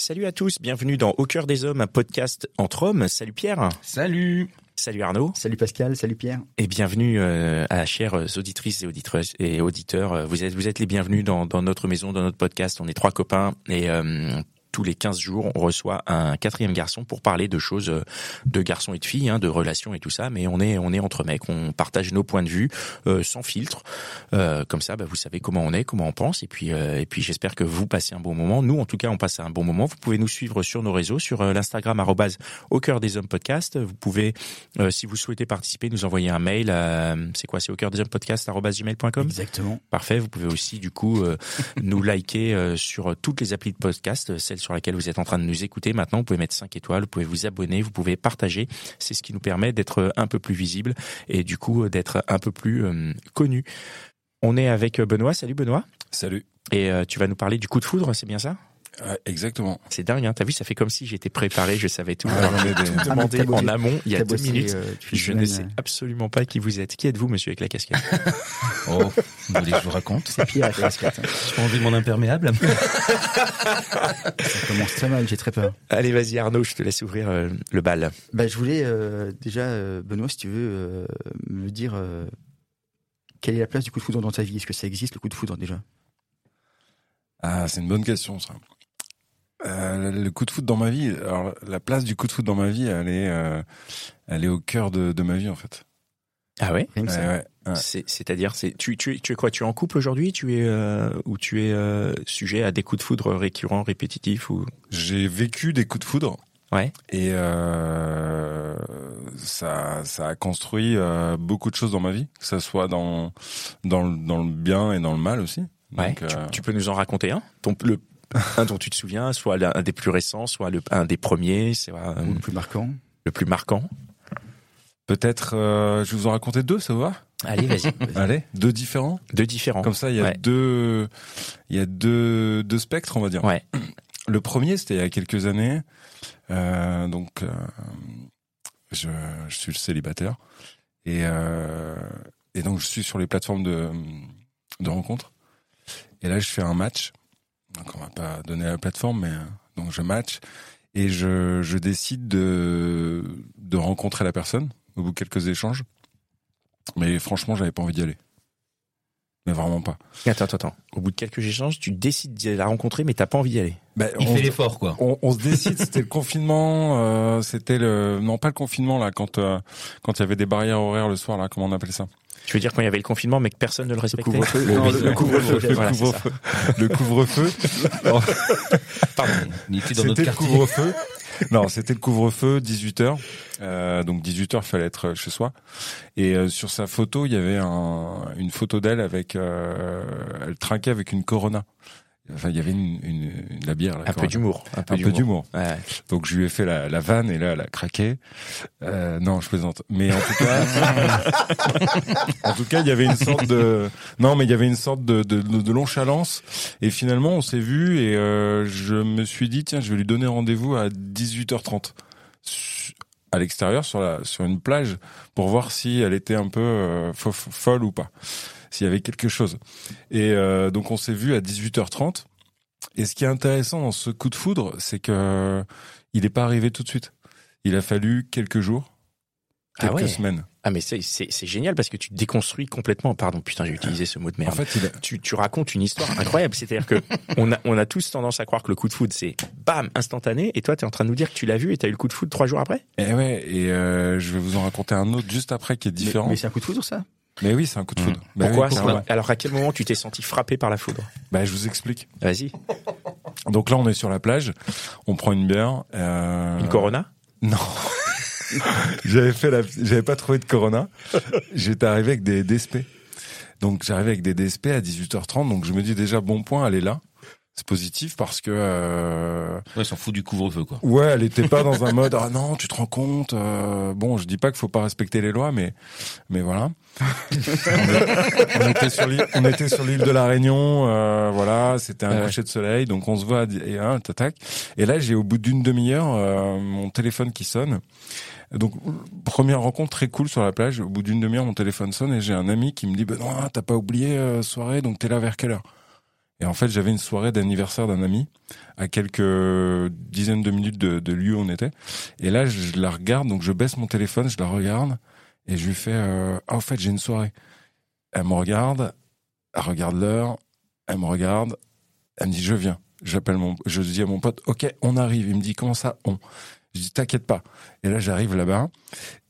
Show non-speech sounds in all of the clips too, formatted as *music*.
Salut à tous, bienvenue dans Au cœur des hommes, un podcast entre hommes. Salut Pierre. Salut. Salut Arnaud. Salut Pascal, salut Pierre. Et bienvenue euh, à chères auditrices et auditeurs et auditeurs. Vous êtes vous êtes les bienvenus dans, dans notre maison, dans notre podcast. On est trois copains et euh, tous les 15 jours, on reçoit un quatrième garçon pour parler de choses euh, de garçons et de filles, hein, de relations et tout ça. Mais on est on est entre mecs, on partage nos points de vue euh, sans filtre. Euh, comme ça, bah, vous savez comment on est, comment on pense. Et puis euh, et puis j'espère que vous passez un bon moment. Nous, en tout cas, on passe un bon moment. Vous pouvez nous suivre sur nos réseaux, sur euh, l'Instagram au cœur des hommes podcast. Vous pouvez, euh, si vous souhaitez participer, nous envoyer un mail. C'est quoi C'est au cœur des hommes podcast gmail.com. Exactement. Parfait. Vous pouvez aussi, du coup, euh, *laughs* nous liker euh, sur toutes les applis de podcast, sur lesquelles vous êtes en train de nous écouter. Maintenant, vous pouvez mettre 5 étoiles, vous pouvez vous abonner, vous pouvez partager. C'est ce qui nous permet d'être un peu plus visible et du coup d'être un peu plus euh, connu. On est avec Benoît. Salut Benoît. Salut. Et euh, tu vas nous parler du coup de foudre, c'est bien ça? Ouais, exactement. C'est dingue, hein T'as vu, ça fait comme si j'étais préparé, je savais tout. Alors, tout demandé en amont, il y a deux bossé, minutes. euh, Je ne sais euh, absolument pas qui vous êtes. Qui êtes-vous, monsieur, avec la casquette *laughs* Oh, vous voulez que je vous raconte C'est pire avec la casquette. *laughs* J'ai pas envie de mon imperméable. *laughs* Ça commence très mal, j'ai très peur. Allez, vas-y Arnaud, je te laisse ouvrir euh, le bal. Bah, je voulais euh, déjà, euh, Benoît, si tu veux, euh, me dire euh, quelle est la place du coup de foudre dans ta vie? Est-ce que ça existe le coup de foudre déjà? Ah, c'est une bonne question, ça. Euh, le coup de foot dans ma vie, alors la place du coup de foot dans ma vie, elle est, euh, elle est au cœur de, de ma vie en fait. Ah ouais? Ouais, C'est-à-dire, c'est tu, tu, es- tu es quoi? Tu es en couple aujourd'hui? Tu es euh, ou tu es euh, sujet à des coups de foudre récurrents, répétitifs ou? J'ai vécu des coups de foudre Ouais. et euh, ça, ça a construit euh, beaucoup de choses dans ma vie, que ça soit dans, dans, le, dans le bien et dans le mal aussi. Ouais. Tu, euh, tu peux nous en raconter un? Ton, le, *laughs* Un dont tu te souviens, soit un des plus récents, soit le, un des premiers, soit euh, Ou le plus marquant le plus marquant. Peut-être, euh, je vais vous en raconter deux, ça va? Allez, vas-y. *laughs* Allez, deux différents? Deux différents. Comme ça, il y a Ouais. deux, il y a deux, deux spectres, on va dire. Ouais. Le premier, c'était il y a quelques années. Euh, donc, euh, je, je suis le célibataire et euh, et donc je suis sur les plateformes de de rencontres. Et là, je fais un match. Donc, on va pas donner la plateforme, mais euh, donc je match et je je décide de de rencontrer la personne au bout de quelques échanges. Mais franchement, j'avais pas envie d'y aller. Mais vraiment pas. Attends, attends, attends. Au bout de quelques échanges, tu décides de la rencontrer, mais t'as pas envie d'y aller. Bah, Il on fait l'effort, quoi. on, on se décide, *laughs* c'était le confinement, euh, c'était le non pas le confinement là quand euh, quand il y avait des barrières horaires le soir là, comment on appelle ça? Tu veux dire quand il y avait le confinement, mais que personne ne le respectait couvre-feu. Le, Non, le- le- le couvre-feu, le couvre-feu, le couvre-feu. Pardon. C'était le couvre-feu. *laughs* Non, c'était le couvre-feu, 18 h euh, donc 18 h il fallait être chez soi. Et euh, sur sa photo, il y avait un, une photo d'elle avec, euh, elle trinquait avec une Corona. Enfin, il y avait une, une, une- la bière. la Un peu d'humour. Un peu Un peu d'humour. Ouais. Donc je lui ai fait la, la vanne et là elle a craqué. Euh, non, je plaisante. Mais en tout cas, *laughs* en tout cas, il y avait une sorte de non, mais il y avait une sorte de de, de, de nonchalance. Et finalement, on s'est vu et euh, je me suis dit tiens, je vais lui donner rendez-vous à 18h30 su- à l'extérieur sur la sur une plage pour voir si elle était un peu euh, fo- folle ou pas, s'il y avait quelque chose. Et euh, donc on s'est vu à 18h30. Et ce qui est intéressant dans ce coup de foudre, c'est que il n'est pas arrivé tout de suite. Il a fallu quelques jours, Ah quelques ouais. semaines. Ah mais c'est c'est c'est génial parce que tu déconstruis complètement. Pardon, putain, j'ai utilisé ce mot de merde. En fait, il a- tu, tu racontes une histoire incroyable. C'est-à-dire que on a, on a tous tendance à croire que le coup de foudre, c'est bam, instantané. Et toi, tu es en train de nous dire que tu l'as vu et tu as eu le coup de foudre trois jours après? Eh ouais, et euh, je vais vous en raconter un autre juste après qui est différent. mais Mais, c'est un coup de foudre ça? Oui, c'est un coup de foudre. Bah Pourquoi, oui, ça pourquoi Alors, à quel moment tu t'es senti frappé par la foudre Bah, je vous explique. Vas-y. Donc là, on est sur la plage, on prend une bière. euh, Une Corona Non. *laughs* j'avais fait la, j'avais pas trouvé de Corona. J'étais arrivé avec des DSP. Donc j'arrivais avec des DSP à 18h30. Donc je me dis déjà bon point, elle est là. C'est positif parce que euh, Ouais, ils s'en fout du couvre-feu, quoi. ouais, elle était pas *laughs* dans un mode ah non, tu te rends compte. euh, bon, je dis pas qu'il faut pas respecter les lois, mais mais voilà. *laughs* on, était sur l'île, on était sur l'île de la Réunion, euh, voilà, c'était un Ouais. coucher de soleil, donc on se voit et hein, tac. Et là, j'ai au bout d'une demi-heure euh, mon téléphone qui sonne. Donc première rencontre très cool sur la plage. Au bout d'une demi-heure, mon téléphone sonne et j'ai un ami qui me dit Benoît, t'as pas oublié euh, soirée, donc t'es là vers quelle heure? Et en fait, j'avais une soirée d'anniversaire d'un ami à quelques dizaines de minutes de, de lieu où on était. Et là, je la regarde, donc je baisse mon téléphone, je la regarde et je lui fais euh, ah en fait j'ai une soirée. Elle me regarde, elle regarde l'heure, elle me regarde, elle me dit je viens. J'appelle mon, je dis à mon pote ok on arrive. Il me dit comment ça on? Je dis t'inquiète pas. Et là j'arrive là-bas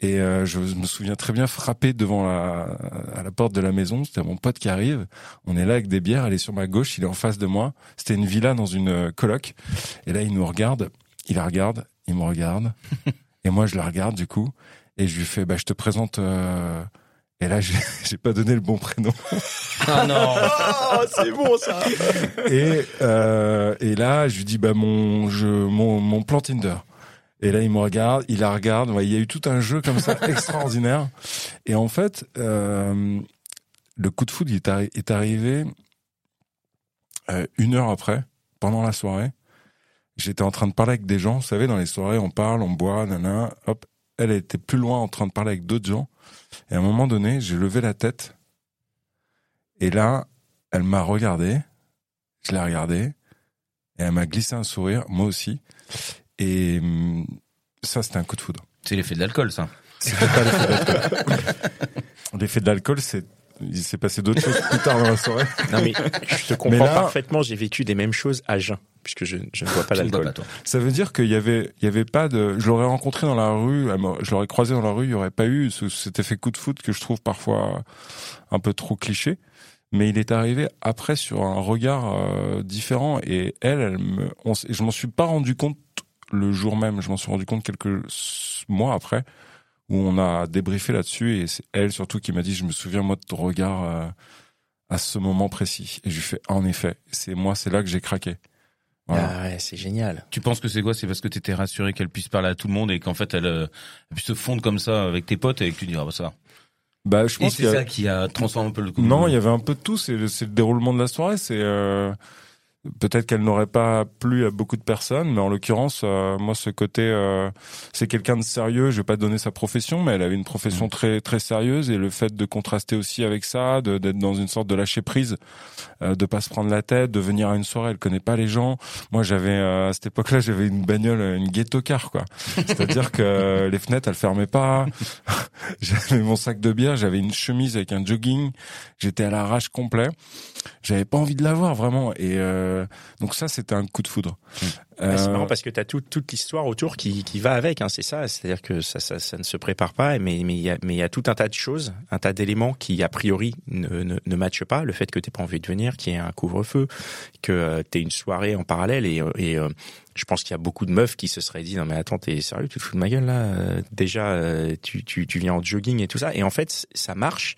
et euh, je me souviens très bien frapper devant la, à la porte de la maison. C'était mon pote qui arrive. On est là avec des bières. Elle est sur ma gauche, il est en face de moi. C'était une villa dans une euh, coloc. Et là il nous regarde, il la regarde, il me regarde *laughs* et moi je la regarde du coup et je lui fais bah je te présente. euh, Et là j'ai *laughs* j'ai pas donné le bon prénom. Ah non *laughs* Oh, c'est bon ça. et euh, et là je lui dis bah mon je mon mon plan Tinder et là il me regarde il la regarde Ouais, il y a eu tout un jeu comme ça *laughs* extraordinaire. Et en fait euh, le coup de foudre est, arri- est arrivé euh, une heure après pendant la soirée. J'étais en train de parler avec des gens vous savez dans les soirées on parle on boit nana hop. Elle était plus loin en train de parler avec d'autres gens. Et à un moment donné j'ai levé la tête. Et là elle m'a regardé. Je l'ai regardée et elle m'a glissé un sourire, moi aussi. Et hum, ça, c'était un coup de foudre. C'est l'effet de l'alcool, ça. C'était pas l'effet d'alcool. *laughs* L'effet de l'alcool, c'est il s'est passé d'autres choses plus tard dans la soirée. Non mais je te comprends là- parfaitement. J'ai vécu les mêmes choses à jeun, puisque je, je ne bois pas toi. Ça veut dire qu'il y avait, il y avait pas de. Je l'aurais rencontré dans la rue, je l'aurais croisé dans la rue, il y aurait pas eu ce- cet effet coup de foudre que je trouve parfois un peu trop cliché. Mais il est arrivé après sur un regard euh, différent et elle, elle me, on je m'en suis pas rendu compte le jour même. Je m'en suis rendu compte quelques mois après où on a débriefé là-dessus et c'est elle surtout qui m'a dit je me souviens moi de ton regard euh, à ce moment précis et je lui fais en effet c'est moi c'est là que j'ai craqué. Voilà. Ah ouais, c'est génial. Tu penses que c'est quoi? C'est parce que t'étais rassuré qu'elle puisse parler à tout le monde et qu'en fait elle, euh, elle puisse se fondre comme ça avec tes potes et que tu dis ah bah ça. va. Bah je Et pense c'est y a- ça qui a transformé un peu le coup. Non, il y avait un peu de tout. C'est le, c'est le déroulement de la soirée. C'est euh, peut-être qu'elle n'aurait pas plu à beaucoup de personnes, mais en l'occurrence, euh, moi, ce côté, euh, c'est quelqu'un de sérieux. Je vais pas donner sa profession, mais elle avait une profession très très sérieuse et le fait de contraster aussi avec ça, d'être dans une sorte de lâcher prise, euh, de pas se prendre la tête, de venir à une soirée, elle connaît pas les gens. Moi, j'avais euh, à cette époque-là, *laughs* j'avais une bagnole, une ghetto car quoi. C'est-à-dire que *laughs* les fenêtres, elles fermaient pas. *laughs* J'avais mon sac de bière, j'avais une chemise avec un jogging, j'étais à l'arrache complet. J'avais pas envie de la voir vraiment et euh, donc ça c'était un coup de foudre. C'est Euh, marrant parce que tu as toute l'histoire autour qui, qui va avec, hein, c'est ça. C'est-à-dire que ça, ça, ça ne se prépare pas, mais mais il y a mais il y a tout un tas de choses, un tas d'éléments qui a priori ne, ne, ne matchent pas. Le fait que t'aies pas envie de venir, qu'il y ait un couvre-feu, que tu aies une soirée en parallèle et, euh, et euh, je pense qu'il y a beaucoup de meufs qui se seraient dit non mais attends t'es sérieux? Tu te fous de ma gueule là? Euh, déjà euh, tu, tu tu viens en jogging et tout ça et en fait ça marche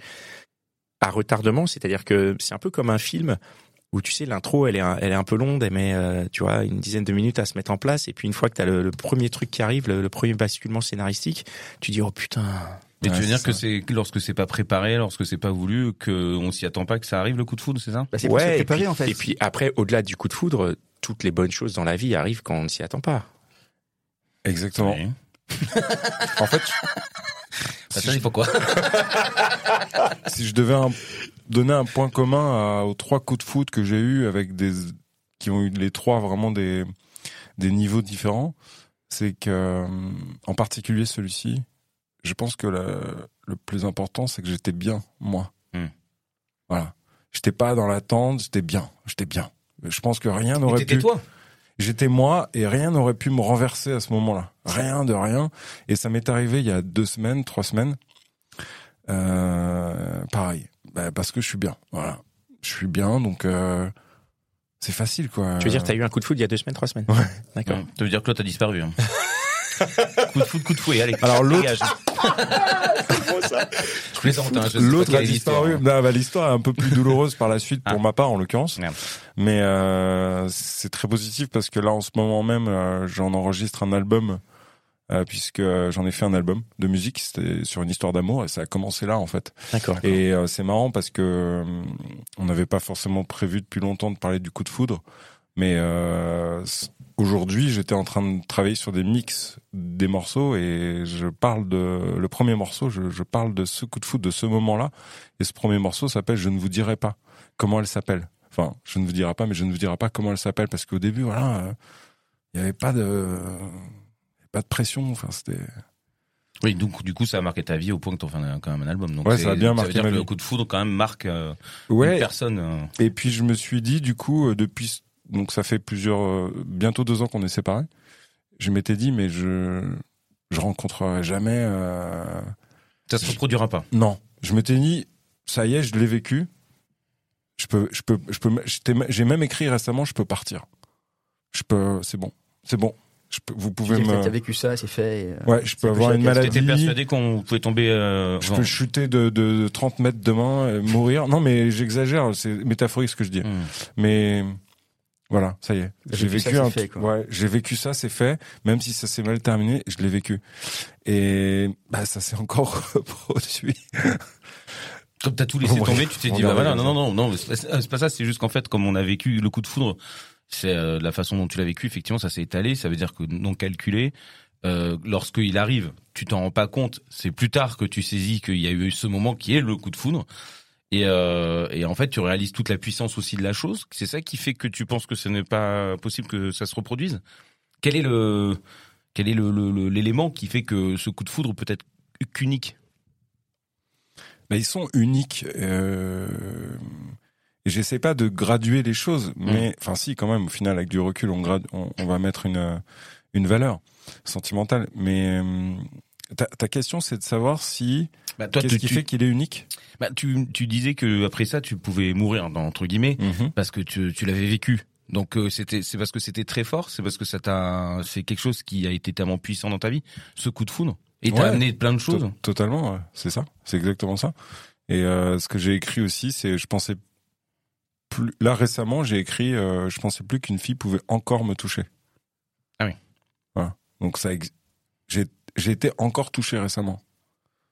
à retardement c'est-à-dire que c'est un peu comme un film où tu sais l'intro elle est un, elle est un peu longue elle met euh, tu vois une dizaine de minutes à se mettre en place et puis une fois que tu as le, le premier truc qui arrive le, le premier basculement scénaristique tu dis oh putain Mais Ouais, tu veux dire que c'est que lorsque c'est pas préparé, lorsque c'est pas voulu, que on s'y attend pas que ça arrive le coup de foudre, c'est ça? Bah, c'est préparer puis, en fait. et puis après au-delà du coup de foudre toutes les bonnes choses dans la vie arrivent quand on ne s'y attend pas exactement. Ouais. *laughs* En fait, *laughs* Bah, ça, il faut quoi? *laughs* Si je devais un- donner un point commun à- aux trois coups de foot que j'ai eu avec des qui ont eu les trois vraiment des des niveaux différents, c'est que euh, en particulier celui-ci, je pense que le, le plus important c'est que j'étais bien moi. Hmm. Voilà, j'étais pas dans l'attente, j'étais bien, j'étais bien. Je pense que rien n'aurait pu. toi. J'étais moi et rien n'aurait pu me renverser à ce moment-là. Rien de rien. Et ça m'est arrivé il y a deux semaines, trois semaines. Euh, pareil. Bah, parce que je suis bien. Voilà. Je suis bien, donc euh, c'est facile, quoi. tu veux dire tu as eu un coup de foudre il y a deux semaines trois semaines Ouais. d'accord Ouais. Ça veut dire que là t'as disparu. hein. *laughs* coup de foot, coup de fouet, allez. Alors, l'autre- *laughs* hein, L'autre a disparu. hein. Bah, l'histoire est un peu plus *laughs* douloureuse par la suite pour Ah. ma part en l'occurrence. Merde. Mais euh, c'est très positif parce que là en ce moment même euh, j'en enregistre un album euh, puisque euh, j'en ai fait un album de musique, c'était sur une histoire d'amour et ça a commencé là en fait. D'accord. Et euh, c'est marrant parce que euh, on n'avait pas forcément prévu depuis longtemps de parler du coup de foudre, mais euh, aujourd'hui j'étais en train de travailler sur des mix des morceaux et je parle de le premier morceau, je, je parle de ce coup de foudre de ce moment-là et ce premier morceau s'appelle Je ne vous dirai pas comment elle s'appelle? Enfin, je ne vous dirai pas, mais je ne vous dirai pas comment elle s'appelle parce qu'au début, voilà, euh, il n'y avait pas de pas de pression. Enfin, c'était Oui, donc du coup, ça a marqué ta vie au point que fais un- quand même un album. Donc Ouais, ça a bien veut marqué dire ma que le coup de foudre quand même marque euh, une personne. euh, Et puis je me suis dit, du coup, euh, depuis, donc ça fait plusieurs, euh, bientôt deux ans qu'on est séparés. Je m'étais dit, mais je, je rencontrerai jamais. Ça se reproduira pas. Non, je m'étais dit, ça y est, je l'ai vécu. Je peux, je peux, je peux. J'ai même écrit récemment, je peux partir. Je peux, c'est bon, c'est bon. Je peux, vous pouvez Tu me. as vécu ça, c'est fait. et, euh, Ouais, je peux avoir une maladie. T'étais persuadé qu'on pouvait tomber. Euh, Je peux chuter de, de 30 mètres demain, et mourir. Non, mais j'exagère, c'est métaphorique ce que je dis. Hmm. Mais voilà, ça y est. T'as J'ai vécu ça, vécu c'est un fait, quoi. ouais, j'ai vécu ça, c'est fait. Même si ça s'est mal terminé, je l'ai vécu. Et bah ça s'est encore *laughs* reproduit. Comme t'as tout laissé tomber, tu t'es dit bah voilà, non non non non, c'est pas ça, c'est juste qu'en fait comme on a vécu le coup de foudre, c'est euh, la façon dont tu l'as vécu, effectivement ça s'est étalé, ça veut dire que non calculé. Euh, lorsqu'il arrive, tu t'en rends pas compte. C'est plus tard que tu saisis qu'il y a eu ce moment qui est le coup de foudre. Et, euh, et en fait, tu réalises toute la puissance aussi de la chose. C'est ça qui fait que tu penses que ce n'est pas possible que ça se reproduise? Quel est le quel est l'élément qui fait que ce coup de foudre peut être qu'unique Bah, ils sont uniques. Euh... J'essaie pas de graduer les choses, mais enfin si quand même. Au final, avec du recul, on grade, on, on va mettre une euh, une valeur sentimentale. Mais euh, ta, ta question, c'est de savoir si bah, toi, qu'est-ce tu- qui tu- fait qu'il est unique? Bah, tu, tu disais que après ça, tu pouvais mourir, entre guillemets, parce que tu, tu l'avais vécu. Donc euh, c'était, c'est parce que c'était très fort, c'est parce que ça t'a, c'est quelque chose qui a été tellement puissant dans ta vie, ce coup de foudre, et t'as Ouais. amené plein de choses. To- Totalement, ouais. c'est ça, c'est exactement ça. Et euh, ce que j'ai écrit aussi, c'est je pensais plus. Là récemment, j'ai écrit, euh, je pensais plus qu'une fille pouvait encore me toucher. Ah oui. Voilà. Donc ça, ex- j'ai j'ai été encore touché récemment.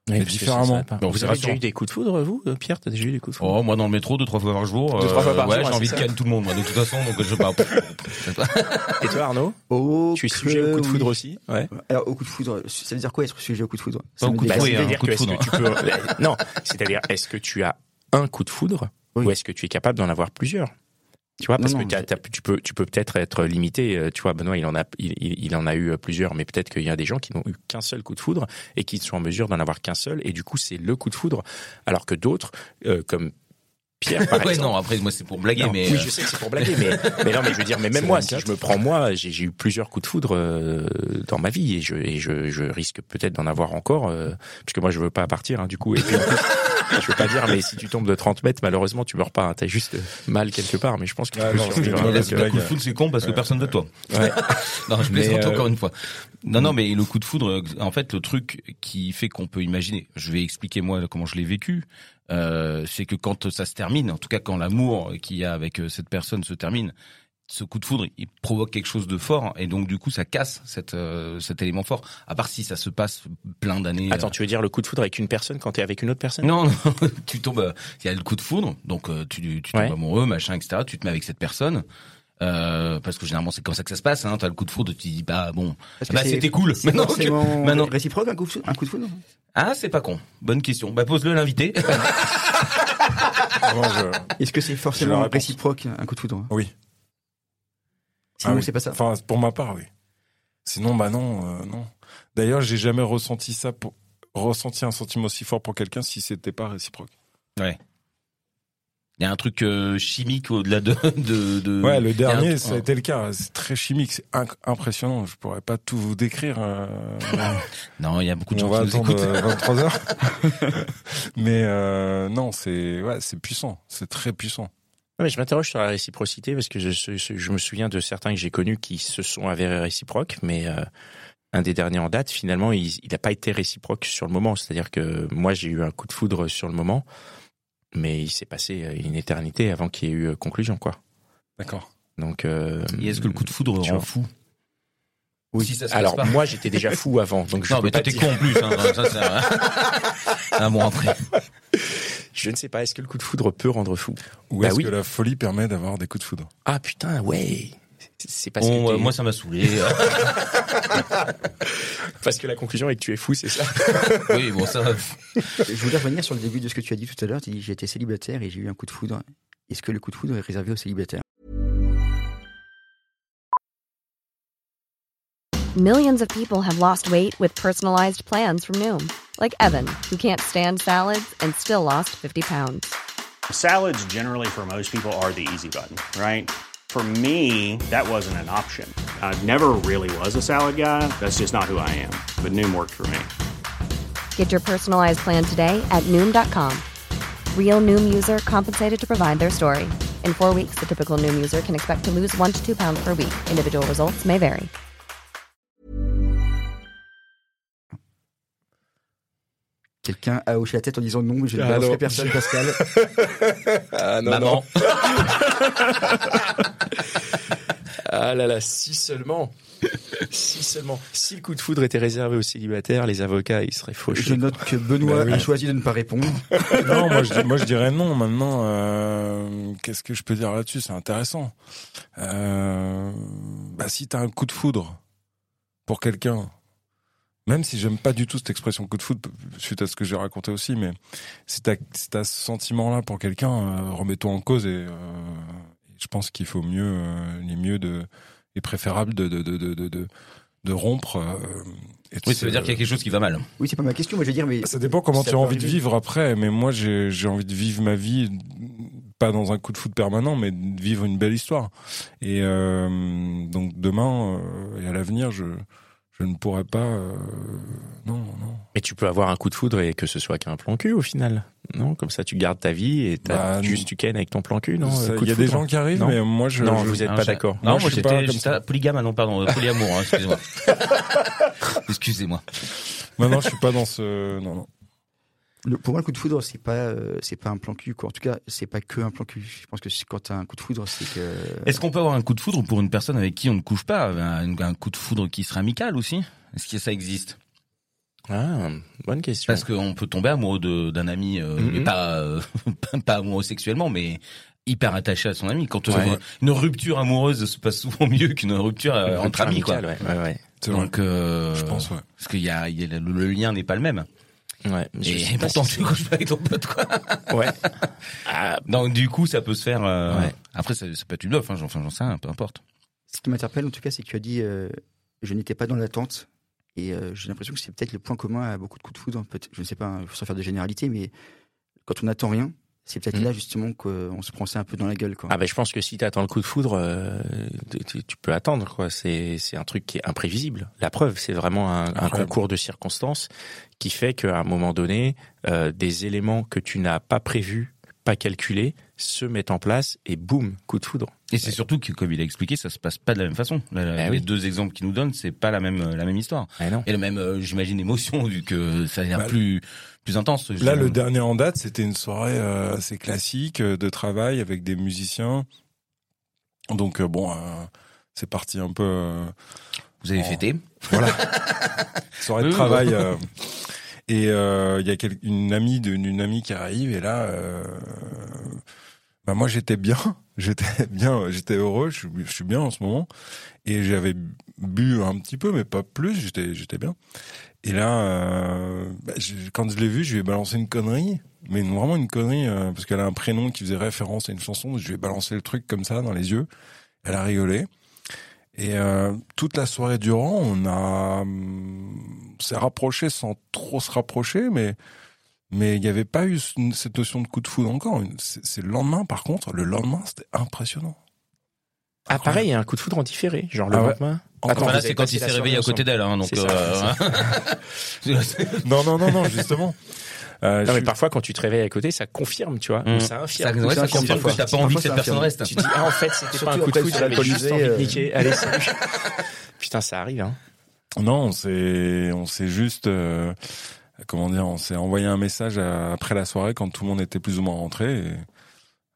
Oui, Mais différemment. ça, ça pas. Bon, vous avez déjà eu des coups de foudre, vous, euh, Pierre? T'as déjà eu des coups de foudre? Oh, moi dans le métro deux trois fois par jour. Deux, trois fois par ouais, jour, j'ai envie de ça. canne tout le monde. Moi, de toute façon, donc je parle. *laughs* Et toi, Arnaud? Oh, Tu es sujet au coup de foudre oui. aussi? Ouais. Alors, au coup de foudre, ça veut dire quoi être sujet au coup de foudre? Pas au veut coup de dire- foudre, ça un veut dire coup de foudre. que tu peux... *laughs* non, c'est-à-dire, est-ce que tu as un coup de foudre? Oui. ou est-ce que tu es capable d'en avoir plusieurs? Tu vois, parce non, que t'as- tu peux, tu peux peut-être être limité. euh, Tu vois, Benoît, il en a, il, il- il en a eu euh, plusieurs, mais peut-être qu'il y a des gens qui n'ont eu qu'un seul coup de foudre et qui sont en mesure d'en avoir qu'un seul, et du coup, c'est le coup de foudre, alors que d'autres, euh, comme Pierre, par *laughs* ouais, non, après moi c'est pour blaguer, non, mais oui, euh, je sais que c'est pour blaguer, mais, mais non, mais je veux dire, mais *laughs* même moi, si 24. je me prends moi, j'ai j'ai eu plusieurs coups de foudre euh, dans ma vie et je et je, je risque peut-être d'en avoir encore, euh, puisque moi je veux pas partir, hein, du coup. Et puis en plus, *laughs* je veux pas dire, mais si tu tombes de 30 mètres, malheureusement, tu meurs pas. Hein, T'as juste mal quelque part, mais je pense que Ah non, euh, le coup de foudre, c'est con parce que personne veut de toi. ouais. Non, je plaisante euh, encore une fois. Non, non, mais le coup de foudre, euh, en fait, le truc qui fait qu'on peut imaginer, je vais expliquer moi comment je l'ai vécu, euh, c'est que quand ça se termine, en tout cas quand l'amour qu'il y a avec euh, cette personne se termine, ce coup de foudre, il provoque quelque chose de fort, et donc du coup, ça casse cette, euh, cet élément fort. À part si ça se passe plein d'années. Attends, euh, tu veux dire le coup de foudre avec une personne quand t'es avec une autre personne? Non, non, *laughs* tu tombes, euh, il y a le coup de foudre, donc tu, tu tombes Ouais. amoureux, machin, etc. Tu te mets avec cette personne. Euh, parce que généralement c'est comme ça que ça se passe. Hein. T'as le coup de foudre, tu te dis bah bon, bah c'était cool. Maintenant que- maintenant- réciproque un coup de foudre, un coup de foudre Ah c'est pas con. Bonne question. Bah pose-le l'invité. *laughs* Je- Est-ce que c'est forcément réciproque un coup de foudre? Oui. Sinon, Ah oui. c'est pas ça. Enfin, pour ma part, oui. Sinon, bah non, euh, non. D'ailleurs, j'ai jamais ressenti ça pour ressenti un sentiment aussi fort pour quelqu'un si c'était pas réciproque. Il y a un truc euh, chimique au-delà de, *laughs* de, de- Ouais, le un dernier, truc- ça a été le cas. C'est très chimique, c'est inc- impressionnant. Je pourrais pas tout vous décrire. euh, *laughs* Non, il y a beaucoup de on gens va qui nous attendre écoutent. euh, 23 heures. *laughs* Mais euh, non, c'est ouais, c'est puissant. C'est très puissant. Mais je m'interroge sur la réciprocité parce que je, je- je me souviens de certains que j'ai connus qui se sont avérés réciproques, mais euh, un des derniers en date, finalement, il n'a pas été réciproque sur le moment. C'est-à-dire que moi, j'ai eu un coup de foudre sur le moment, mais il s'est passé euh, une éternité avant qu'il y ait eu euh, conclusion, quoi. D'accord. Donc, euh, Et est-ce que le coup de foudre rend fou Oui. Si ça se Alors moi, j'étais déjà fou avant, donc je non, peux mais pas dire- con en plus. Hein, ça, c'est un- *laughs* un bon après. Je ne sais pas. Est-ce que le coup de foudre peut rendre fou? Ou Bah est-ce oui. que la folie permet d'avoir des coups de foudre? Ah putain, ouais. C'est parce Bon, que euh, moi ça m'a saoulé. *laughs* parce que la conclusion est que tu es fou, c'est ça *laughs* oui, bon ça. Je voulais revenir sur le début de ce que tu as dit tout à l'heure. Tu as dit j'ai été célibataire et j'ai eu un coup de foudre. Est-ce que le coup de foudre est réservé aux célibataires? Millions of people have lost weight with personalized plans from Noom, like Evan, who can't stand salads and still lost 50 pounds. Salads, generally, for most people, are the easy button, right? For me, that wasn't an option. I never really was a salad guy. That's just not who I am. But Noom worked for me. Get your personalized plan today at Noom.com. Real Noom user compensated to provide their story. In four weeks, the typical Noom user can expect to lose one to two pounds per week. Individual results may vary. Quelqu'un a hoché la tête en disant non, je ne Ah, balancerai personne, Pascal. *laughs* Ah non, Maman. non. *laughs* *laughs* ah là là, si seulement. Si seulement. Si le coup de foudre était réservé aux célibataires, les avocats, ils seraient fauchés. Je note que Benoît Bah oui. a choisi de ne pas répondre. *laughs* Non, moi je, dis- moi je dirais non. Maintenant, euh, qu'est-ce que je peux dire là-dessus? C'est intéressant. Euh, bah, si t'as un coup de foudre pour quelqu'un, même si j'aime pas du tout cette expression coup de foudre, suite à ce que j'ai raconté aussi, mais si t'as si t'as ce sentiment-là pour quelqu'un, euh, remets-toi en cause et euh, je pense qu'il faut mieux, euh, il est mieux de, et préférable de de de de de, de, de rompre. euh, et Oui, ça veut dire qu'il y a quelque chose qui va mal. Oui, c'est pas ma question. Moi, je veux dire, mais ça dépend comment tu as envie de vivre après, mais moi j'ai j'ai envie de vivre ma vie pas dans un coup de foot permanent, mais de vivre une belle histoire. Et euh, donc demain euh, et à l'avenir, je je ne pourrais pas. euh, non, non. Mais tu peux avoir un coup de foudre et que ce soit qu'un plan cul au final. Non, comme ça tu gardes ta vie et t'as Bah, juste tu kennes avec ton plan cul, non euh, Il y a de des gens qui arrivent, Non. mais moi je. Non, je- vous êtes Ah, pas d'accord. Non, Moi, j'étais comme polygame, ah non, pardon, euh, polyamour, hein, excusez-moi. *laughs* excusez-moi. Maintenant, je suis pas dans ce. Non, non. le- pour moi, le coup de foudre, c'est pas, euh, c'est pas un plan cul. Quoi. En tout cas, c'est pas que un plan cul. Je pense que quand t'as un coup de foudre, c'est que. Est-ce qu'on peut avoir un coup de foudre pour une personne avec qui on ne couche pas? Un, un coup de foudre qui serait amical aussi? Est-ce que ça existe? Ah, bonne question. Parce qu'on peut tomber amoureux de- d'un ami, euh, mais pas, euh, *laughs* pas amoureux sexuellement, mais hyper attaché à son ami. Quand euh, une rupture amoureuse se passe souvent mieux qu'une rupture euh, entre amis, quoi. amicale, ouais, ouais. Donc, euh, Je pense, ouais. parce qu'il y a, il y a le, le lien n'est pas le même. Ouais, je Et, pourtant, si tu couches pas avec ton pote, quoi. *laughs* ouais. Ah, Donc, du coup, ça peut se faire. euh, Ouais. Après, ça, ça peut être une offre. Hein, j'en- enfin, j'en sais rien, peu importe. Ce qui m'interpelle, en tout cas, c'est que tu as dit euh, je n'étais pas dans l'attente. Et euh, j'ai l'impression que c'est peut-être le point commun à beaucoup de coups de foudre. Je ne sais pas, hein, sans faire de généralité, mais quand on n'attend rien, c'est peut-être Mhm. là justement qu'on se prend ça un peu dans la gueule. Quoi. Ah ben je pense que si t'attends le coup de foudre, euh, tu- tu, tu peux attendre quoi. C'est un truc qui est imprévisible. La preuve, c'est vraiment un, concours de circonstances qui fait qu'à un moment donné, euh, des éléments que tu n'as pas prévus, pas calculés, se mettent en place et boum, coup de foudre. Et c'est surtout que, comme il a expliqué, ça se passe pas de la même façon. Là, Ah les oui. deux exemples qu'il nous donne, c'est pas la même, la même histoire. Non. Et la même, euh, j'imagine, émotion, vu que ça a l'air Bah, plus, plus intense. Là, le dernier en date, c'était une soirée euh, assez classique euh, de travail avec des musiciens. Donc euh, bon, euh, c'est parti un peu. euh, Vous avez fêté. Voilà. *laughs* Soirée de travail. euh, et euh, il y a quel- une amie d'une une amie qui arrive et là, euh, bah moi j'étais bien, *laughs* j'étais bien, j'étais heureux, je, suis- bien en ce moment et j'avais bu un petit peu mais pas plus, j'étais j'étais bien. Et là, euh, je- quand je l'ai vue, je lui ai balancé une connerie, mais vraiment une connerie euh, parce qu'elle a un prénom qui faisait référence à une chanson. Je lui ai balancé le truc comme ça dans les yeux. Elle a rigolé. Et euh, toute la soirée durant, on a hum, s'est rapproché sans trop se rapprocher, mais mais il n'y avait pas eu ce- cette notion de coup de foudre encore. C'est le lendemain, par contre, le lendemain, c'était impressionnant. Ah pareil, il y a un coup de foudre en différé, genre le Ah ouais. lendemain. Encore. Attends, Enfin, là, c'est quand il s'est réveillé à côté d'elle, hein, donc. Ça, euh, *laughs* Non, non, non, non, justement. Euh, Non mais suis- parfois quand tu te réveille à côté, ça confirme, tu vois. Mm. Ou ça ça, infirme. ouais, ça infirme confirme parfois. que t'as pas envie que ça cette personne reste. Tu dis ah en fait c'était pas un coup de foudre, j'avais juste envie de niquer. *laughs* Allez salut. *laughs* Putain ça arrive hein. Non, on s'est, on s'est juste, euh, comment dire, on s'est envoyé un message après la soirée quand tout le monde était plus ou moins rentré. Et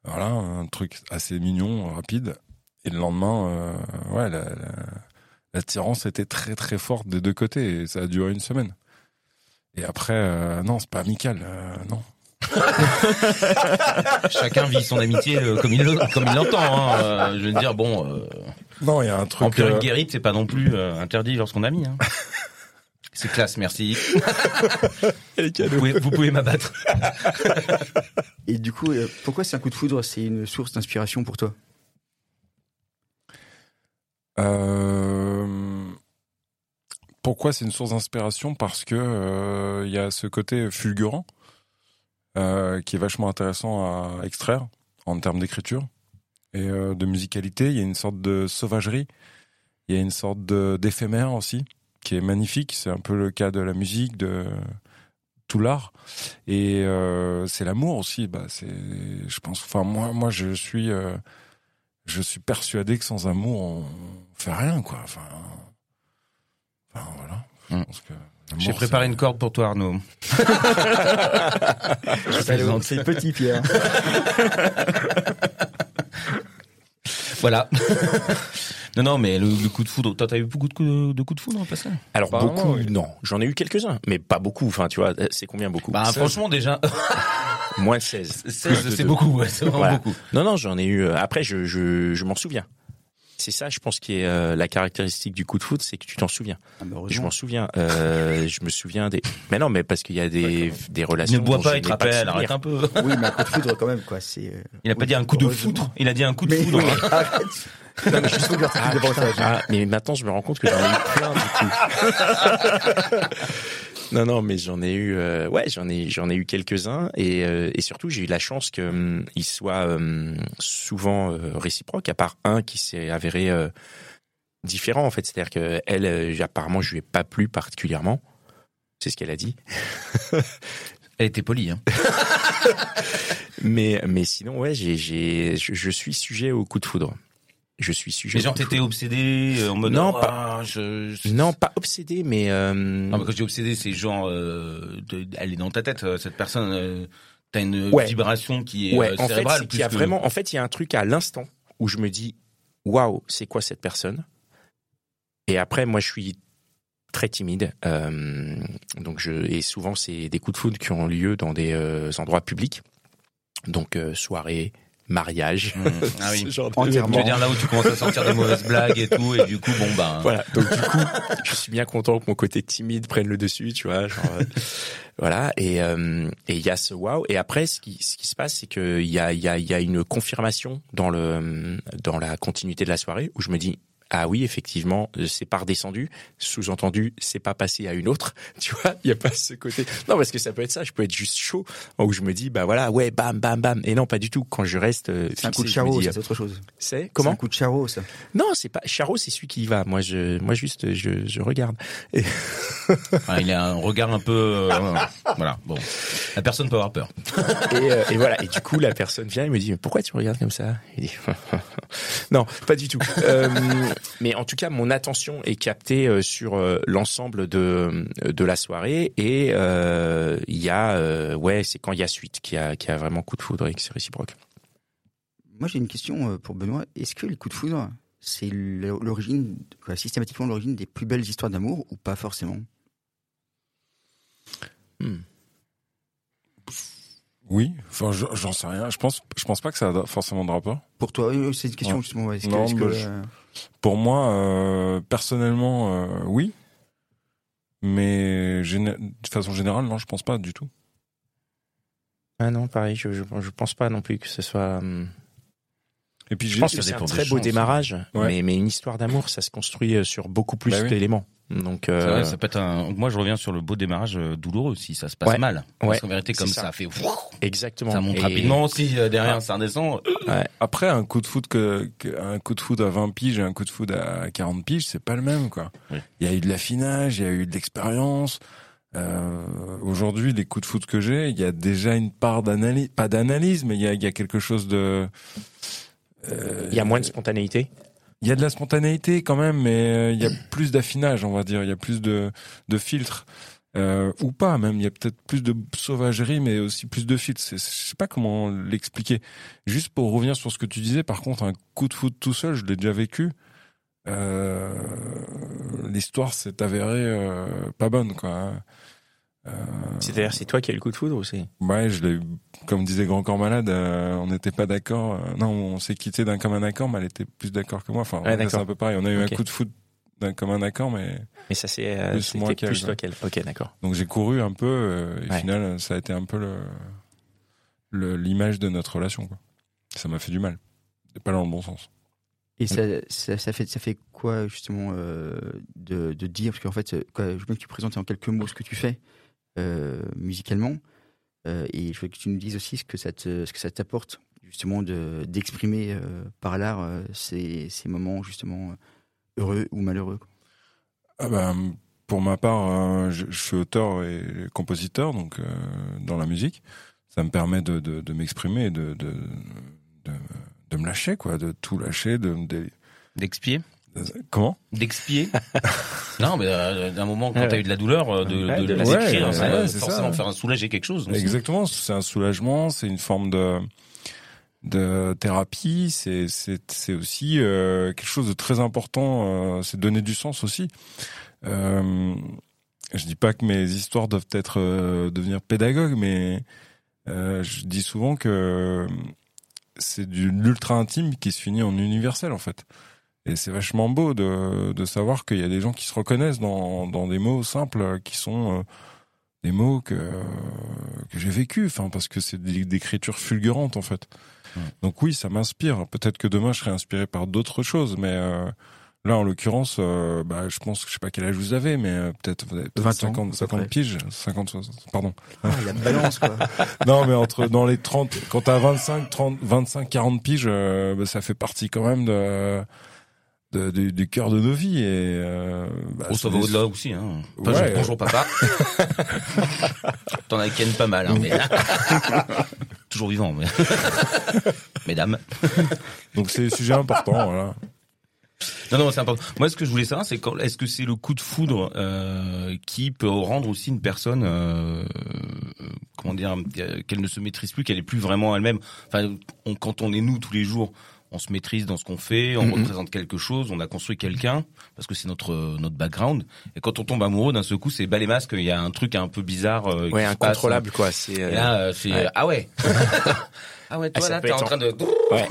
voilà, un truc assez mignon, rapide. Et le lendemain, euh, ouais, la, la, l'attirance était très très forte des deux côtés et ça a duré une semaine. Et après, euh, non, c'est pas amical, euh, non. *laughs* Chacun vit son amitié comme il le- comme il l'entend. Hein. Je veux dire, bon, Non, il y a un truc. euh, une guérite, c'est pas non plus interdit lorsqu'on a mis. Hein. *laughs* C'est classe, merci. *laughs* Vous pouvez, vous pouvez m'abattre. *laughs* Et du coup, euh, pourquoi c'est un coup de foudre? C'est une source d'inspiration pour toi? Euh, pourquoi c'est une source d'inspiration? Parce que euh, il y a ce côté fulgurant euh, qui est vachement intéressant à extraire en termes d'écriture et euh, de musicalité. Il y a une sorte de sauvagerie, il y a une sorte d'éphémère aussi qui est magnifique. C'est un peu le cas de la musique, de tout l'art. Et euh, c'est l'amour aussi. Bah, c'est, je pense. Enfin, moi, moi, je suis. euh, je suis persuadé que sans amour, on fait rien, quoi. Enfin, enfin voilà. Je Mm. pense que J'ai préparé c'est- une corde pour toi, Arnaud. *laughs* C'est petit, Pierre. *laughs* Voilà. *laughs* non, non, mais le, le coup de foudre. Toi, t'as eu beaucoup de coups de, coups de foudre en passant Alors beaucoup, oui. non. J'en ai eu quelques-uns, mais pas beaucoup. Enfin, tu vois, euh, c'est combien beaucoup Bah, 16. franchement, déjà, Moins de 16. 16, c'est beaucoup. Ouais, c'est vraiment Voilà. beaucoup. Non, non, j'en ai eu. euh, Après, je, je, je m'en souviens. C'est ça, je pense, qui est euh, la caractéristique du coup de foot, c'est que tu t'en souviens. Ah, Je m'en souviens. Euh, je me souviens des. *laughs* Mais non, mais parce qu'il y a des, des relations. Ne bois pas, il te pas rappelle, arrête un peu. *laughs* Oui, mais un coup de foudre quand même, quoi. C'est. euh, Il a pas oui, dit un coup de foudre, il a dit un coup de Mais foudre. oui, arrête. *laughs* Non, mais juste Ah, putain, ah, mais maintenant je me rends compte que j'en ai eu plein du coup. Non non mais j'en ai eu euh, ouais j'en ai j'en ai eu quelques-uns et, euh, et surtout j'ai eu la chance que hum, soient hum, souvent euh, réciproques à part un qui s'est avéré euh, différent en fait. C'est-à-dire que elle euh, apparemment je lui ai pas plu particulièrement. C'est ce qu'elle a dit. *laughs* Elle était polie, hein. *laughs* mais mais sinon ouais j'ai j'ai je, je suis sujet au coup de foudre je suis sujet de t'étaient foudre. obsédés euh, en mode Non, oh, pas- je, je- non pas obsédé mais euh, Non, mais quand je dis obsédé, c'est genre, euh, de- elle est dans ta tête, euh, cette personne. euh, T'as une Ouais. vibration qui est Ouais, euh, en fait, cérébrale c'est plus qu'il y a que- vraiment, en fait, il y a un truc à l'instant où je me dis, waouh, c'est quoi cette personne? Et après, moi, je suis très timide, euh, donc je et souvent c'est des coups de foudre qui ont lieu dans des euh, endroits publics, donc euh, soirée, mariage, Mmh. *laughs* Ah oui. genre de- Je veux dire là où tu commences à sortir des mauvaises blagues et tout, et du coup, bon bah. Voilà. Donc du coup, je suis bien content que mon côté timide prenne le dessus, tu vois. Genre, euh, *laughs* voilà. Et euh, et il y a ce waouh. Et après, ce qui ce qui se passe, c'est que il y a il y a il y a une confirmation dans le dans la continuité de la soirée où je me dis ah oui, effectivement, euh, c'est pas redescendu. Sous-entendu, c'est pas passé à une autre. *laughs* Tu vois, il y a pas ce côté. Non, parce que ça peut être ça. Je peux être juste chaud où je me dis bah voilà, ouais, bam, bam, bam. Et non, pas du tout. Quand je reste euh, C'est un coup de me charreau, c'est autre chose. C'est C'est comment un coup de charreau, ça. Non, c'est pas Charo, c'est celui qui y va. Moi, je, moi juste, je, je regarde. Ah, *laughs* il a un regard un peu. euh, *laughs* voilà. Bon, la personne peut avoir peur. Et, euh, et voilà. Et du coup, la personne vient et me dit mais pourquoi tu regardes comme ça? Il dit, Non, pas du tout. Euh, mais en tout cas, mon attention est captée euh, sur euh, l'ensemble de de la soirée et euh, il y a euh, ouais, c'est quand il y a suite qui a qui a vraiment coup de foudre et que c'est réciproque. Moi, j'ai une question pour Benoît. Est-ce que les coups de foudre, c'est l'origine, systématiquement l'origine des plus belles histoires d'amour ou pas forcément? Hmm. Oui, enfin, je- j'en sais rien. Je pense, je pense pas que ça a forcément de rapport. Pour toi, c'est une question Ouais. justement. ouais. Est-ce que, Non, est-ce que, je- euh, Pour moi, euh, personnellement, euh, oui. Mais de façon générale, non, je pense pas du tout. Ah non, pareil. Je, je, je pense pas non plus que ce soit. hum, Et puis Je pense que c'est un très beau démarrage, Ouais. mais, mais une histoire d'amour, ça se construit euh, sur beaucoup plus Bah oui. d'éléments. Donc, euh, vrai, ça peut être un. Moi, je reviens sur le beau démarrage euh, douloureux si ça se passe Ouais. mal. Parce Ouais. qu'en vérité, comme ça. ça, fait. exactement. Ça monte Et- rapidement aussi euh, derrière, ça redescend. Après, un coup de foot que, que- un coup de foot à 20 piges et un coup de foot à 40 piges, c'est pas le même, quoi. Oui. Il y a eu de l'affinage, il y a eu de l'expérience. Euh, Aujourd'hui, les coups de foot que j'ai, il y a déjà une part d'analyse, pas d'analyse, mais il y a, il y a quelque chose de. Euh, Il y a moins de spontanéité. il y a de la spontanéité quand même, mais euh, il y a plus d'affinage, on va dire. Il y a plus de, de filtres. Euh, ou pas même, il y a peut-être plus de sauvagerie, mais aussi plus de filtres. Je sais pas comment l'expliquer. Juste pour revenir sur ce que tu disais, par contre, un coup de foot tout seul, je l'ai déjà vécu. Euh, L'histoire s'est avérée euh, pas bonne, quoi. Euh, C'est-à-dire, c'est toi qui as eu le coup de foudre ou c'est Ouais, je l'ai eu, comme disait Grand Corps Malade, euh, on n'était pas d'accord. euh, non, on s'est quitté d'un commun accord, mais elle était plus d'accord que moi. Enfin, Ouais, c'est un peu pareil. On a eu un coup de foot d'un commun accord, mais Mais ça c'est euh, Plus moi plus toi qu'elle. Ok, d'accord. donc j'ai couru un peu. euh, et au Ouais. final, ça a été un peu le le- l'image de notre relation. Quoi. Ça m'a fait du mal. Pas dans le bon sens. Et ça, ça, ça fait, ça fait quoi justement euh, de, de dire Parce qu'en fait, quoi, je veux bien que tu présentes en quelques mots ce que tu fais musicalement. Euh, et je veux que tu nous dises aussi ce que ça te, ce que ça t'apporte justement de d'exprimer euh, par l'art euh, ces, ces moments justement euh, heureux ou malheureux. quoi. Ah bah, pour ma part, euh, je, je suis auteur et compositeur, donc euh, dans la musique, ça me permet de, de, de m'exprimer, de, de, de de me lâcher, quoi, de tout lâcher, de, de- D'expier comment D'expier *laughs* Non, mais euh, d'un moment, quand Ouais. t'as eu de la douleur, euh, de, Ouais, de, de décrire, ouais, ça va c'est forcément ça. faire soulager quelque chose. Exactement, c'est un soulagement, c'est une forme de de thérapie, c'est aussi euh, quelque chose de très important, euh, c'est donner du sens aussi. Euh, je dis pas que mes histoires doivent être euh, devenir pédagogues, mais euh, je dis souvent que c'est du l'ultra intime qui se finit en universel en fait. Et c'est vachement beau de, de savoir qu'il y a des gens qui se reconnaissent dans, dans des mots simples qui sont euh, des mots que, que j'ai vécu, enfin parce que c'est des- d'écriture fulgurante en fait. Ouais. Donc oui, ça m'inspire. Peut-être que demain je serai inspiré par d'autres choses, mais euh, là en l'occurrence, euh, bah, je pense que je sais pas quel âge vous avez, mais euh, peut-être vous avez peut-être 20 ans, 50, à peu 50 près. piges, 50, 60, pardon. Ah, la balance quoi. *laughs* Non, mais entre dans les 30, quand t'as 25, 30, 25, 40 piges, euh, bah, ça fait partie quand même de, de- du, du cœur de nos vies et euh, bah, Oh, ça va des- au-delà aussi. Hein. Enfin, Ouais. je- bonjour papa. *laughs* T'en as ken pas mal, hein, mais... *laughs* Toujours vivant, mais... *laughs* Mesdames. Donc c'est des sujets importants, voilà. Non, non, c'est important. Moi, ce que je voulais savoir, c'est quand est-ce que c'est le coup de foudre euh, qui peut rendre aussi une personne, euh, comment dire, euh, qu'elle ne se maîtrise plus, qu'elle est plus vraiment elle-même? Enfin, on- quand on est nous tous les jours, on se maîtrise dans ce qu'on fait, on Mhm. représente quelque chose, on a construit quelqu'un parce que c'est notre euh, notre background. Et quand on tombe amoureux, d'un seul coup, c'est bas les masques. Il y a un truc un peu bizarre. euh, qui Ouais, se passe. incontrôlable quoi. C'est. euh, Et là, euh, c'est ouais. ah ouais. *laughs* ah ouais, Ah, toi ça là, t'es en train de. *laughs* Ouais.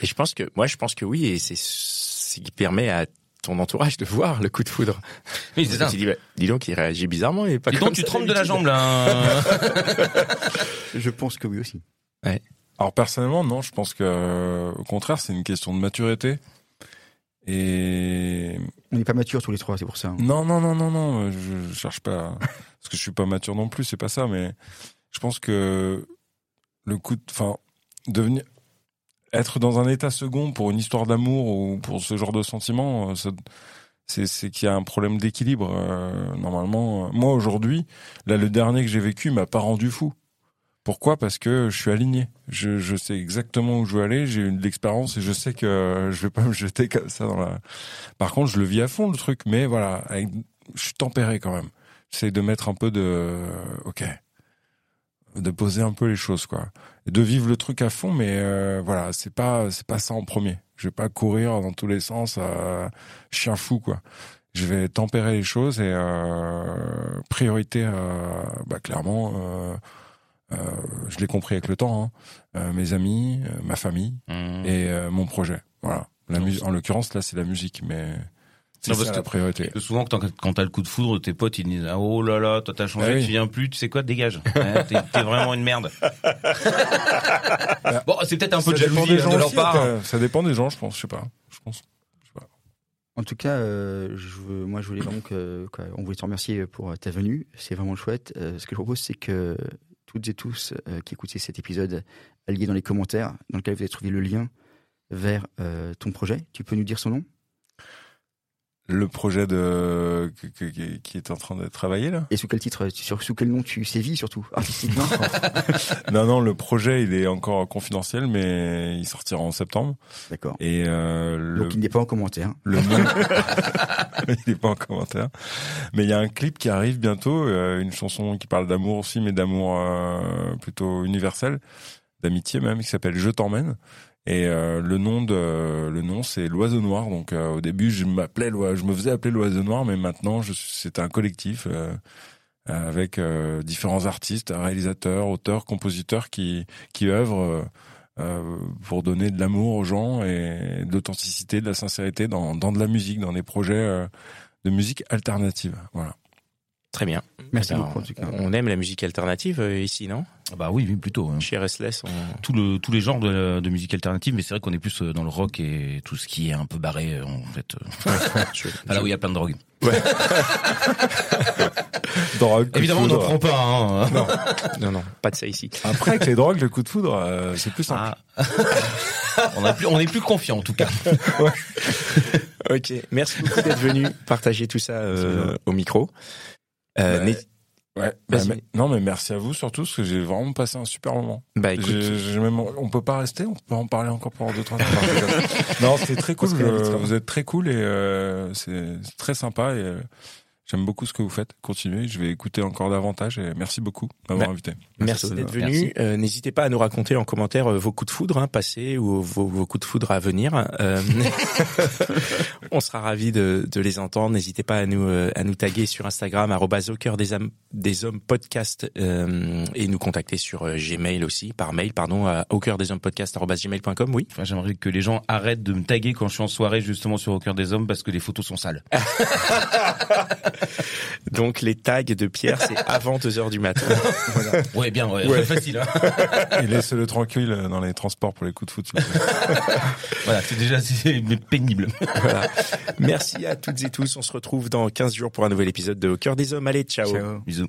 Et je pense que, moi, je pense que oui, et c'est ce qui permet à ton entourage de voir le coup de foudre. Oui, c'est ça. Tu dis, bah, dis donc, il réagit bizarrement et pas Dis comme donc, tu trembles de la jambe là. *laughs* Je pense que oui aussi. Alors personnellement, non, je pense que euh, au contraire, c'est une question de maturité. Et On n'est pas matures tous les trois, c'est pour ça. hein. non, non, non, non, non, je, je cherche pas *laughs* parce que je suis pas mature non plus, c'est pas ça, mais je pense que le coup, de, enfin, devenir être dans un état second pour une histoire d'amour ou pour ce genre de sentiment, euh, ça- c'est c'est qu'il y a un problème d'équilibre. euh, normalement, moi aujourd'hui, là, le dernier que j'ai vécu m'a pas rendu fou. Pourquoi? Parce que je suis aligné. Je, je sais exactement où je veux aller. J'ai eu de l'expérience et je sais que je vais pas *laughs* me jeter comme ça dans la. Par contre, je le vis à fond le truc, mais voilà, je suis tempéré quand même. J'essaie de mettre un peu de, ok, de poser un peu les choses quoi, et de vivre le truc à fond. Mais euh, voilà, c'est pas c'est pas ça en premier. Je vais pas courir dans tous les sens, euh, chien fou quoi. Je vais tempérer les choses et euh, priorité, euh, bah clairement. Euh, euh, je l'ai compris avec le temps, hein. Euh, mes amis, euh, ma famille Mmh. et euh, mon projet. Voilà. La en l'occurrence, là, c'est la musique, mais c'est ça que- la priorité. Que souvent, quand t'as- le coup de foudre, tes potes ils disent ah, Oh là là, toi t'as changé, Ah oui. tu viens plus, tu sais quoi, dégage. *laughs* Ouais, t'es, vraiment une merde. *laughs* bon, c'est peut-être un peu de ça dépend jalousie des hein, gens de leur aussi, part. euh, Ça dépend des gens, je pense. Je sais pas. Je pense. En tout cas, euh, je veux- moi, je voulais vraiment que, quoi, on voulait te remercier pour ta venue. C'est vraiment chouette. Euh, ce que je propose, c'est que toutes et tous euh, qui écoutaient cet épisode, alliez dans les commentaires, dans lequel vous avez trouvé le lien vers euh, ton projet. Tu peux nous dire son nom? Le projet de que- que- qui- est en train de travailler là? Et sous quel titre, sur, sous quel nom tu sévis surtout? Artistiquement *laughs* Non, non, le projet il est encore confidentiel, mais il sortira en septembre. D'accord. Et euh, le, Donc il n'est pas en commentaire. le nom, *laughs* il n'est pas en commentaire. Mais il y a un clip qui arrive bientôt, euh, une chanson qui parle d'amour aussi, mais d'amour euh, plutôt universel, d'amitié même, qui s'appelle Je t'emmène. Et euh, le nom de le nom c'est l'oiseau noir. Donc euh, au début je m'appelais je me faisais appeler l'oiseau noir, mais maintenant c'est un collectif euh, avec euh, différents artistes, réalisateurs, auteurs, compositeurs qui qui œuvrent. euh, euh, pour donner de l'amour aux gens et de l'authenticité, de la sincérité dans, dans de la musique, dans des projets de musique alternative. Voilà. Très bien. Merci Eh ben, beaucoup, en tout cas. On aime la musique alternative euh, ici, non? Ah Bah oui, oui, plutôt. hein. Chez Restless, on... Tout le, tous les genres de, de musique alternative, mais c'est vrai qu'on est plus euh, dans le rock et tout ce qui est un peu barré, euh, en fait. *laughs* je- Là où il y a plein de drogue. *laughs* Drogue, coup de Évidemment, on n'en prend pas. Hein. Non. Non, non, pas de ça ici. Après, avec les drogues, le coup de foudre, euh, c'est plus simple. Ah. *laughs* on, a plus, on est plus confiant en tout cas. Ok, merci beaucoup d'être venu partager tout ça euh, au micro. Euh, Ouais. n'hésite- Ouais. Bah, Vas-y. mais- non, mais merci à vous surtout, parce que j'ai vraiment passé un super moment. bah écoute, même, on peut pas rester, on peut en parler encore pendant deux trois heures. *laughs* non, c'était très cool. Je- vitre, vous êtes très cool et euh, c'est c'est très sympa et euh, j'aime beaucoup ce que vous faites. Continuez, je vais écouter encore davantage et merci beaucoup de m'avoir Bah, invité. merci Merci. d'être venu. Euh, N'hésitez pas à nous raconter en commentaire euh, vos coups de foudre hein, passés ou vos, vos coups de foudre à venir. Euh, *laughs* on sera ravis de, de les entendre. N'hésitez pas à nous euh, à nous taguer sur Instagram arobase au cœur des, hommes podcast euh, et nous contacter sur Gmail aussi par mail pardon à au cœur des hommes podcast gmail.com. Oui. Enfin, J'aimerais que les gens arrêtent de me taguer quand je suis en soirée justement sur Au cœur des hommes parce que les photos sont sales. *laughs* *laughs* Donc les tags de Pierre c'est avant 2 heures du matin. *laughs* Ouais, bien, ouais, Ouais. facile. Hein. *laughs* et laissez-le tranquille euh, dans les transports pour les coups de foot. voilà, c'est déjà pénible. Voilà. Merci à toutes et tous. On se retrouve dans 15 jours pour un nouvel épisode de Au cœur des hommes. Allez, ciao. Ciao. Bisous.